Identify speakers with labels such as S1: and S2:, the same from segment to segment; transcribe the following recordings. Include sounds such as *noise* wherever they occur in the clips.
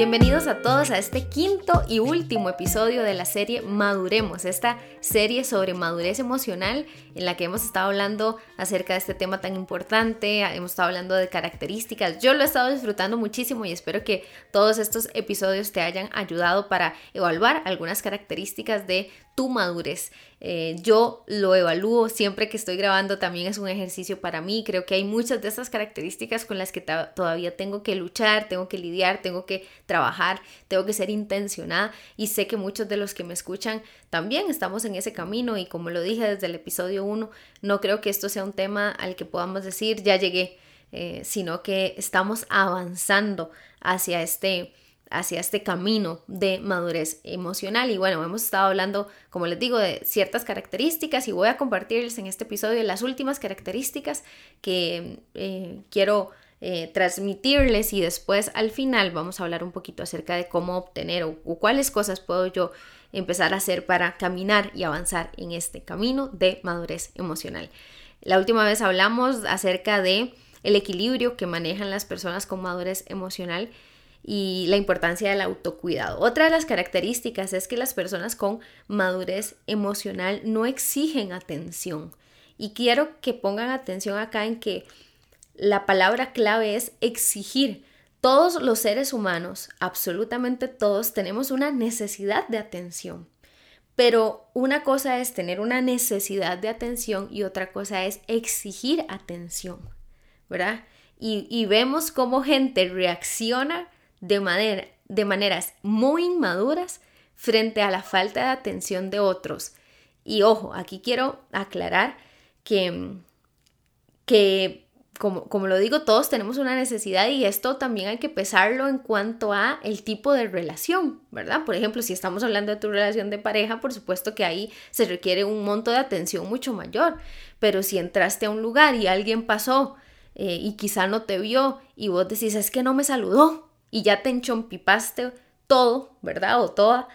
S1: Bienvenidos a todos a este quinto y último episodio de la serie Maduremos, esta serie sobre madurez emocional en la que hemos estado hablando acerca de este tema tan importante, hemos estado hablando de características. Yo lo he estado disfrutando muchísimo y espero que todos estos episodios te hayan ayudado para evaluar algunas características de tu madurez. Eh, yo lo evalúo siempre que estoy grabando, también es un ejercicio para mí. Creo que hay muchas de estas características con las que todavía tengo que luchar, tengo que lidiar, tengo que trabajar, tengo que ser intencionada y sé que muchos de los que me escuchan también estamos en ese camino y como lo dije desde el episodio 1, no creo que esto sea un tema al que podamos decir ya llegué, eh, sino que estamos avanzando hacia este hacia este camino de madurez emocional. Y bueno, hemos estado hablando, como les digo, de ciertas características y voy a compartirles en este episodio las últimas características que eh, quiero eh, transmitirles y después al final vamos a hablar un poquito acerca de cómo obtener o, o cuáles cosas puedo yo empezar a hacer para caminar y avanzar en este camino de madurez emocional. La última vez hablamos acerca de el equilibrio que manejan las personas con madurez emocional y la importancia del autocuidado. Otra de las características es que las personas con madurez emocional no exigen atención. Y quiero que pongan atención acá en que la palabra clave es exigir. Todos los seres humanos, absolutamente todos, tenemos una necesidad de atención. Pero una cosa es tener una necesidad de atención y otra cosa es exigir atención, ¿verdad? Y, y vemos cómo gente reacciona de, manera, de maneras muy inmaduras frente a la falta de atención de otros. Y ojo, aquí quiero aclarar que, que como, como, lo digo, todos tenemos una necesidad y esto también hay que pesarlo en cuanto a el tipo de relación, ¿verdad? Por ejemplo, si estamos hablando de tu relación de pareja, por supuesto que ahí se requiere un monto de atención mucho mayor, pero si entraste a un lugar y alguien pasó eh, y quizá no te vio y vos decís, es que no me saludó, y ya te enchompipaste todo, ¿verdad? O toda,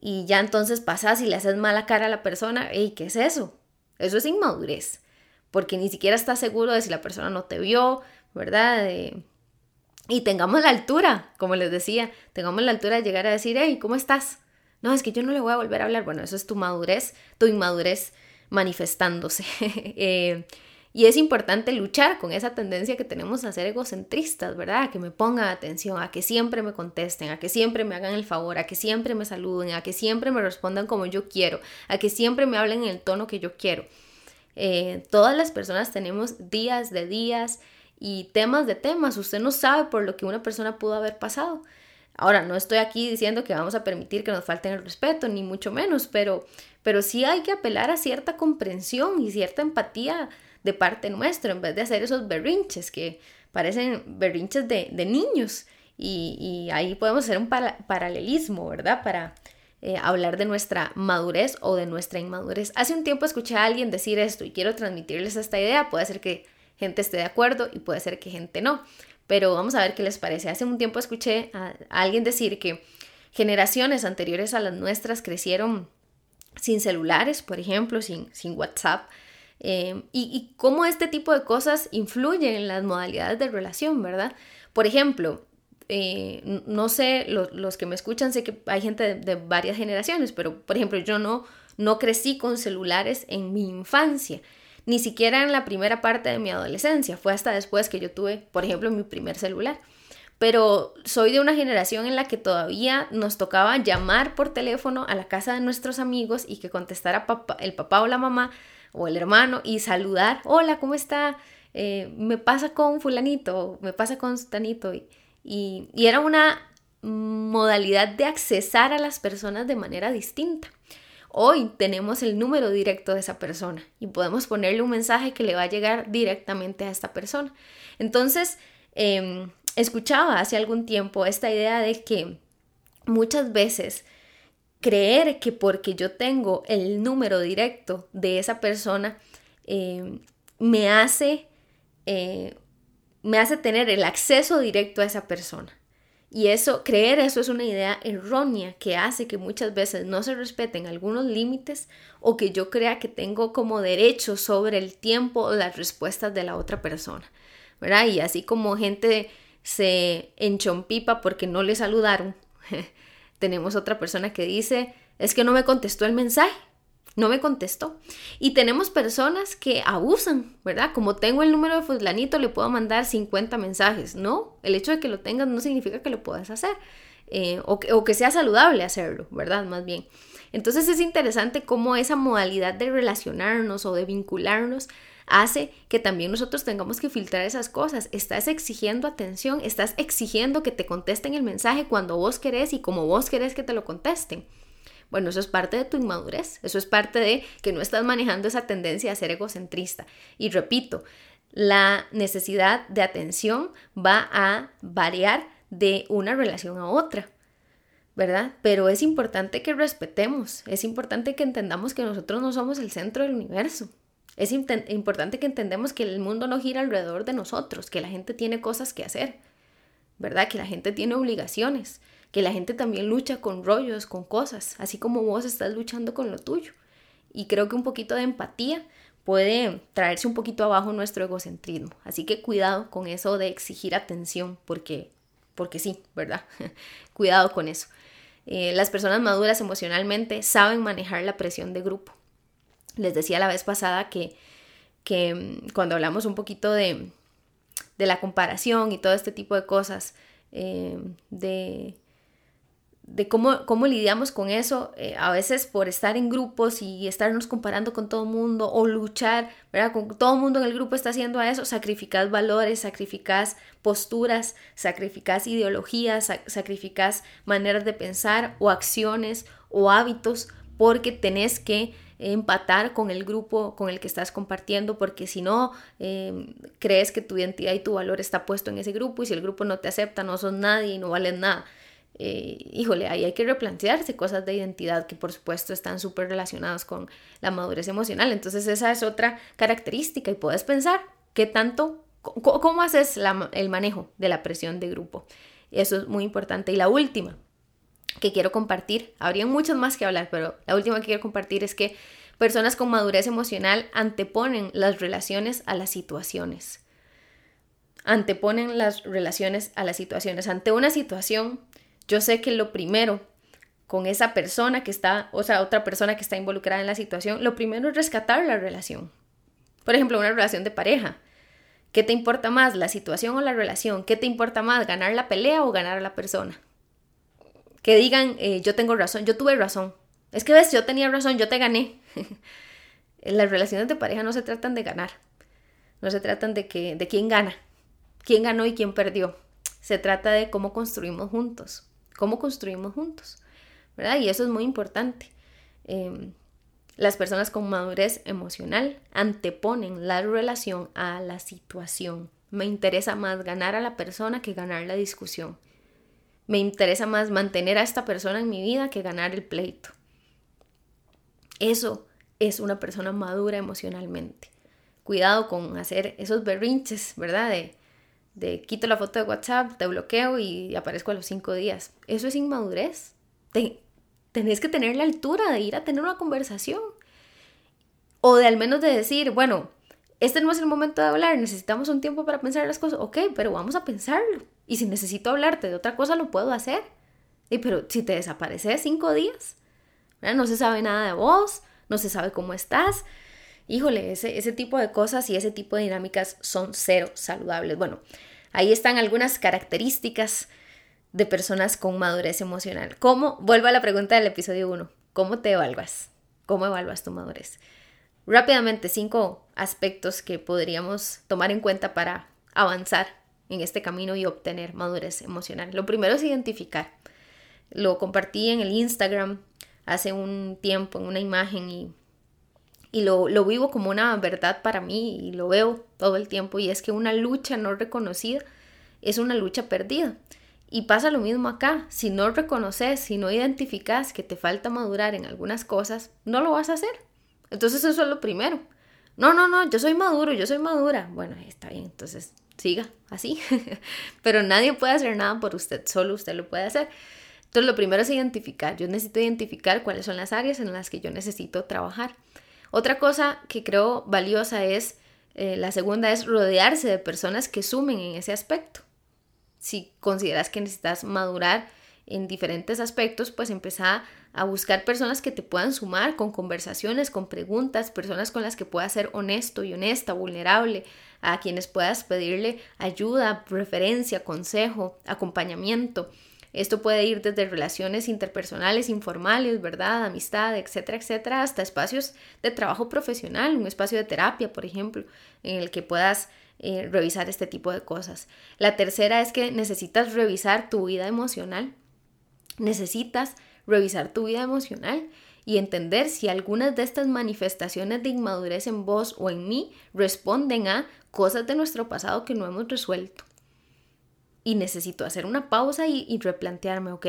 S1: y ya entonces pasas y le haces mala cara a la persona, ¿y ¿qué es eso? Eso es inmadurez, porque ni siquiera estás seguro de si la persona no te vio, ¿verdad? Y tengamos la altura, como les decía, tengamos la altura de llegar a decir, hey, ¿cómo estás? No, es que yo no le voy a volver a hablar. Bueno, eso es tu madurez, tu inmadurez manifestándose. *laughs* eh, y es importante luchar con esa tendencia que tenemos a ser egocentristas, ¿verdad? A que me pongan atención, a que siempre me contesten, a que siempre me hagan el favor, a que siempre me saluden, a que siempre me respondan como yo quiero, a que siempre me hablen en el tono que yo quiero. Eh, todas las personas tenemos días de días y temas de temas. Usted no sabe por lo que una persona pudo haber pasado. Ahora, no estoy aquí diciendo que vamos a permitir que nos falten el respeto, ni mucho menos, pero, pero sí hay que apelar a cierta comprensión y cierta empatía de parte nuestra, en vez de hacer esos berrinches que parecen berrinches de, niños. Y, ahí podemos hacer un paralelismo, ¿verdad? Para eh, hablar de nuestra madurez o de nuestra inmadurez. Hace un tiempo escuché a alguien decir esto y quiero transmitirles esta idea. Puede ser que gente esté de acuerdo y puede ser que gente no. Pero vamos a ver qué les parece. Hace un tiempo escuché a, alguien decir que generaciones anteriores a las nuestras crecieron sin celulares, por ejemplo, sin, sin WhatsApp, Em, y, cómo este tipo de cosas influyen en las modalidades de relación, ¿verdad? Por ejemplo, eh, no sé, los que me escuchan, sé que hay gente de, varias generaciones, pero por ejemplo, yo no, no crecí con celulares en mi infancia, ni siquiera en la primera parte de mi adolescencia, fue hasta después que yo tuve, por ejemplo, mi primer celular. Pero soy de una generación en la que todavía nos tocaba llamar por teléfono a la casa de nuestros amigos y que contestara el papá o la mamá o el hermano y saludar, hola, ¿cómo está? Eh, me pasa con fulanito, me pasa con stanito. Y, y, era una modalidad de accesar a las personas de manera distinta. Hoy tenemos el número directo de esa persona y podemos ponerle un mensaje que le va a llegar directamente a esta persona. Entonces, em, escuchaba hace algún tiempo esta idea de que muchas veces creer que porque yo tengo el número directo de esa persona, eh, me, hace, eh, me hace tener el acceso directo a esa persona. Y eso, creer eso es una idea errónea que hace que muchas veces no se respeten algunos límites o que yo crea que tengo como derecho sobre el tiempo o las respuestas de la otra persona, ¿verdad? Y así como gente se enchompipa porque no le saludaron. *laughs* tenemos otra persona que dice, es que no me contestó el mensaje, no me contestó. Y tenemos personas que abusan, ¿verdad? Como tengo el número de fulanito, le puedo mandar 50 mensajes. No, el hecho de que lo tengas no significa que lo puedas hacer. Eh, o, que, o que sea saludable hacerlo, ¿verdad? Más bien. Entonces es interesante cómo esa modalidad de relacionarnos o de vincularnos hace que también nosotros tengamos que filtrar esas cosas. Estás exigiendo atención, estás exigiendo que te contesten el mensaje cuando vos querés y como vos querés que te lo contesten. Bueno, eso es parte de tu inmadurez, eso es parte de que no estás manejando esa tendencia a ser egocentrista. Y repito, la necesidad de atención va a variar de una relación a otra. ¿verdad? Pero es importante que respetemos, es importante que entendamos que nosotros no somos el centro del universo. Es importante que entendamos que el mundo no gira alrededor de nosotros, que la gente tiene cosas que hacer, ¿verdad? Que la gente tiene obligaciones, que la gente también lucha con rollos, con cosas, así como vos estás luchando con lo tuyo. Y creo que un poquito de empatía puede traerse un poquito abajo nuestro egocentrismo. Así que cuidado con eso de exigir atención, porque, porque sí, ¿verdad? *laughs* cuidado con eso. Eh, las personas maduras emocionalmente saben manejar la presión de grupo. Les decía la vez pasada que, que mm, cuando hablamos un poquito de, de, la comparación y todo este tipo de cosas, eh, de de cómo, cómo lidiamos con eso, eh, a veces por estar en grupos y estarnos comparando con todo el mundo o luchar, ¿verdad? Con todo el mundo en el grupo está haciendo eso, sacrificas valores, sacrificas posturas, sacrificas ideologías, sacrificas maneras de pensar o acciones o hábitos porque tenés que empatar con el grupo con el que estás compartiendo, porque si no, em, crees que tu identidad y tu valor está puesto en ese grupo y si el grupo no te acepta, no sos nadie y no vales nada. Eh, híjole, ahí hay que replantearse cosas de identidad que por supuesto están súper relacionadas con la madurez emocional. Entonces esa es otra característica y puedes pensar qué tanto, cómo, haces el manejo de la presión de grupo. Eso es muy importante. Y la última que quiero compartir, habría muchas más que hablar, pero la última que quiero compartir es que personas con madurez emocional anteponen las relaciones a las situaciones. Anteponen las relaciones a las situaciones. Ante una situación yo sé que lo primero con esa persona que está, o sea, otra persona que está involucrada en la situación, lo primero es rescatar la relación. Por ejemplo, una relación de pareja. ¿Qué te importa más, la situación o la relación? ¿Qué te importa más, ganar la pelea o ganar a la persona? Que digan, eh, yo tengo razón, yo tuve razón. Es que ves, yo tenía razón, yo te gané. *laughs* Las relaciones de pareja no se tratan de ganar. No se tratan de, que, de quién gana, quién ganó y quién perdió. Se trata de cómo construimos juntos cómo construimos juntos, ¿verdad? Y eso es muy importante. Em, las personas con madurez emocional anteponen la relación a la situación. Me interesa más ganar a la persona que ganar la discusión. Me interesa más mantener a esta persona en mi vida que ganar el pleito. Eso es una persona madura emocionalmente. Cuidado con hacer esos berrinches, ¿verdad? De quito la foto de WhatsApp, te bloqueo y aparezco a los cinco días. Eso es inmadurez. tenés que tener la altura de ir a tener una conversación. O de al menos de decir, bueno, este no es el momento de hablar, necesitamos un tiempo para pensar las cosas. Ok, pero vamos a pensarlo. Y si necesito hablarte de otra cosa, lo puedo hacer. Y pero si te desapareces cinco días, no se sabe nada de vos, no se sabe cómo estás, híjole, ese, ese tipo de cosas y ese tipo de dinámicas son cero saludables. Bueno, ahí están algunas características de personas con madurez emocional. ¿Cómo? Vuelvo a la pregunta del episodio 1. ¿Cómo te evalúas? ¿Cómo evalúas tu madurez? Rápidamente, cinco aspectos que podríamos tomar en cuenta para avanzar en este camino y obtener madurez emocional. Lo primero es identificar. Lo compartí en el Instagram hace un tiempo en una imagen y y lo, vivo como una verdad para mí y lo veo todo el tiempo y es que una lucha no reconocida es una lucha perdida. Y pasa lo mismo acá, si no reconoces, si no identificas que te falta madurar en algunas cosas, no lo vas a hacer. Entonces eso es lo primero. No, no, no, yo soy maduro, yo soy madura. Bueno, está bien, entonces siga así. *laughs* Pero nadie puede hacer nada por usted, solo usted lo puede hacer. Entonces lo primero es identificar. Yo necesito identificar cuáles son las áreas en las que yo necesito trabajar. Otra cosa que creo valiosa es, eh, la segunda es rodearse de personas que sumen en ese aspecto. si consideras que necesitas madurar en diferentes aspectos, pues empezá a buscar personas que te puedan sumar con conversaciones, con preguntas, personas con las que puedas ser honesto y honesta, vulnerable, a quienes puedas pedirle ayuda, preferencia, consejo, acompañamiento. Esto puede ir desde relaciones interpersonales, informales, ¿verdad? Amistad, etcétera, etcétera, hasta espacios de trabajo profesional, un espacio de terapia, por ejemplo, en el que puedas eh, revisar este tipo de cosas. La tercera es que necesitas revisar tu vida emocional. Necesitas revisar tu vida emocional y entender si algunas de estas manifestaciones de inmadurez en vos o en mí responden a cosas de nuestro pasado que no hemos resuelto y necesito hacer una pausa y, replantearme, ok,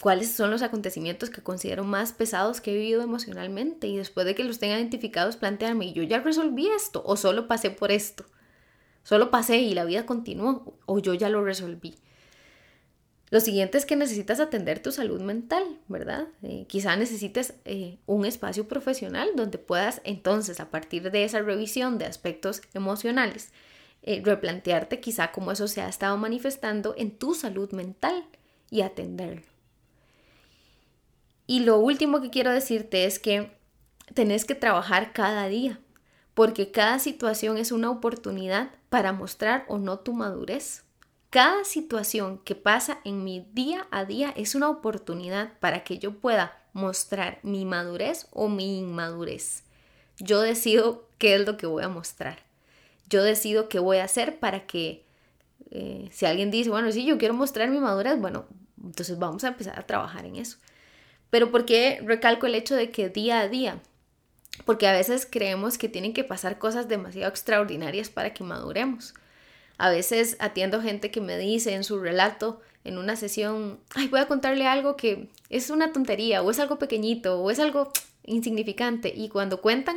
S1: cuáles son los acontecimientos que considero más pesados que he vivido emocionalmente y después de que los tenga identificados, plantearme, ¿y yo ya resolví esto o solo pasé por esto? Solo pasé y la vida continuó o yo ya lo resolví. Lo siguiente es que necesitas atender tu salud mental, ¿verdad? Eh, quizá necesites eh, un espacio profesional donde puedas entonces, a partir de esa revisión de aspectos emocionales, eh, replantearte quizá cómo eso se ha estado manifestando en tu salud mental y atenderlo. Y lo último que quiero decirte es que tenés que trabajar cada día, porque cada situación es una oportunidad para mostrar o no tu madurez. Cada situación que pasa en mi día a día es una oportunidad para que yo pueda mostrar mi madurez o mi inmadurez. Yo decido qué es lo que voy a mostrar yo decido qué voy a hacer para que eh, si alguien dice, bueno, sí, yo quiero mostrar mi madurez, bueno, entonces vamos a empezar a trabajar en eso. Pero ¿por qué recalco el hecho de que día a día? Porque a veces creemos que tienen que pasar cosas demasiado extraordinarias para que maduremos. A veces atiendo gente que me dice en su relato, en una sesión, ay, voy a contarle algo que es una tontería, o es algo pequeñito, o es algo insignificante. Y cuando cuentan,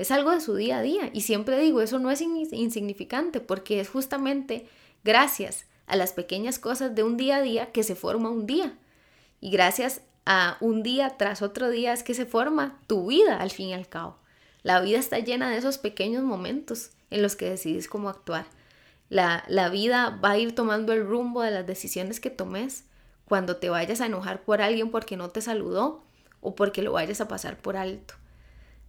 S1: es algo de su día a día. Y siempre digo, eso no es insignificante porque es justamente gracias a las pequeñas cosas de un día a día que se forma un día. Y gracias a un día tras otro día es que se forma tu vida al fin y al cabo. La vida está llena de esos pequeños momentos en los que decidís cómo actuar. La, la vida va a ir tomando el rumbo de las decisiones que tomes cuando te vayas a enojar por alguien porque no te saludó o porque lo vayas a pasar por alto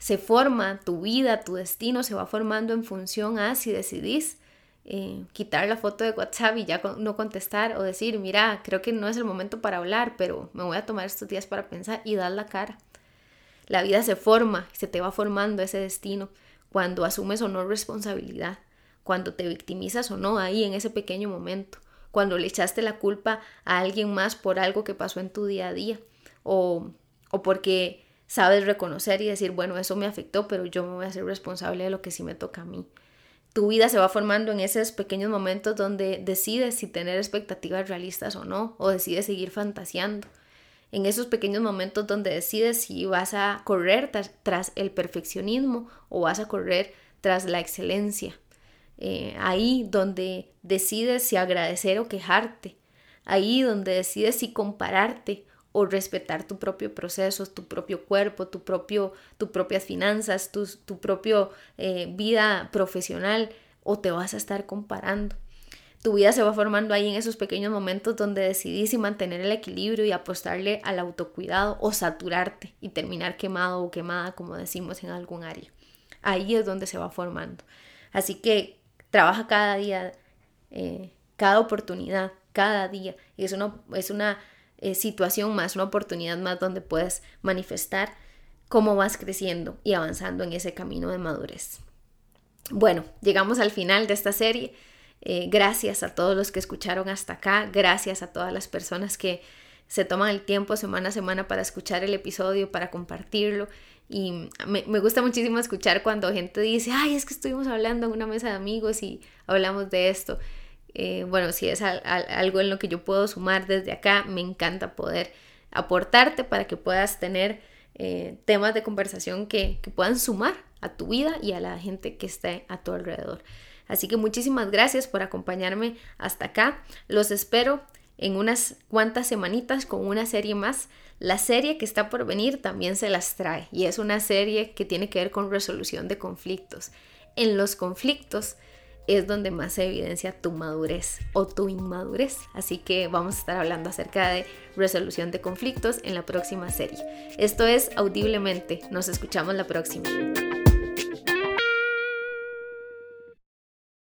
S1: se forma tu vida, tu destino se va formando en función a si decidís eh, quitar la foto de WhatsApp y ya no contestar o decir, mira, creo que no es el momento para hablar, pero me voy a tomar estos días para pensar y dar la cara. La vida se forma, se te va formando ese destino cuando asumes o no responsabilidad, cuando te victimizas o no ahí en ese pequeño momento, cuando le echaste la culpa a alguien más por algo que pasó en tu día a día o, o porque sabes reconocer y decir, bueno, eso me afectó, pero yo me voy a hacer responsable de lo que sí me toca a mí. Tu vida se va formando en esos pequeños momentos donde decides si tener expectativas realistas o no, o decides seguir fantaseando. En esos pequeños momentos donde decides si vas a correr tras, el perfeccionismo o vas a correr tras la excelencia. Eh, ahí donde decides si agradecer o quejarte. Ahí donde decides si compararte o respetar tu propio proceso, tu propio cuerpo, tu propio, tus propias finanzas, tu, tu propio eh, vida profesional o te vas a estar comparando. Tu vida se va formando ahí en esos pequeños momentos donde decidís y mantener el equilibrio y apostarle al autocuidado o saturarte y terminar quemado o quemada, como decimos en algún área. Ahí es donde se va formando. Así que trabaja cada día, eh, cada oportunidad, cada día. Y es una, es una eh, situación más, una oportunidad más donde puedes manifestar cómo vas creciendo y avanzando en ese camino de madurez. Bueno, llegamos al final de esta serie. Eh, gracias a todos los que escucharon hasta acá, gracias a todas las personas que se toman el tiempo semana a semana para escuchar el episodio, para compartirlo. Y me, me, gusta muchísimo escuchar cuando gente dice, ay, es que estuvimos hablando en una mesa de amigos y hablamos de esto. Eh, bueno, si es algo en lo que yo puedo sumar desde acá, me encanta poder aportarte para que puedas tener eh, temas de conversación que, que puedan sumar a tu vida y a la gente que esté a tu alrededor. Así que muchísimas gracias por acompañarme hasta acá. Los espero en unas cuantas semanitas con una serie más. La serie que está por venir también se las trae y es una serie que tiene que ver con resolución de conflictos. En los conflictos es donde más se evidencia tu madurez o tu inmadurez. Así que vamos a estar hablando acerca de resolución de conflictos en la próxima serie. Esto es Audiblemente. Nos escuchamos la próxima.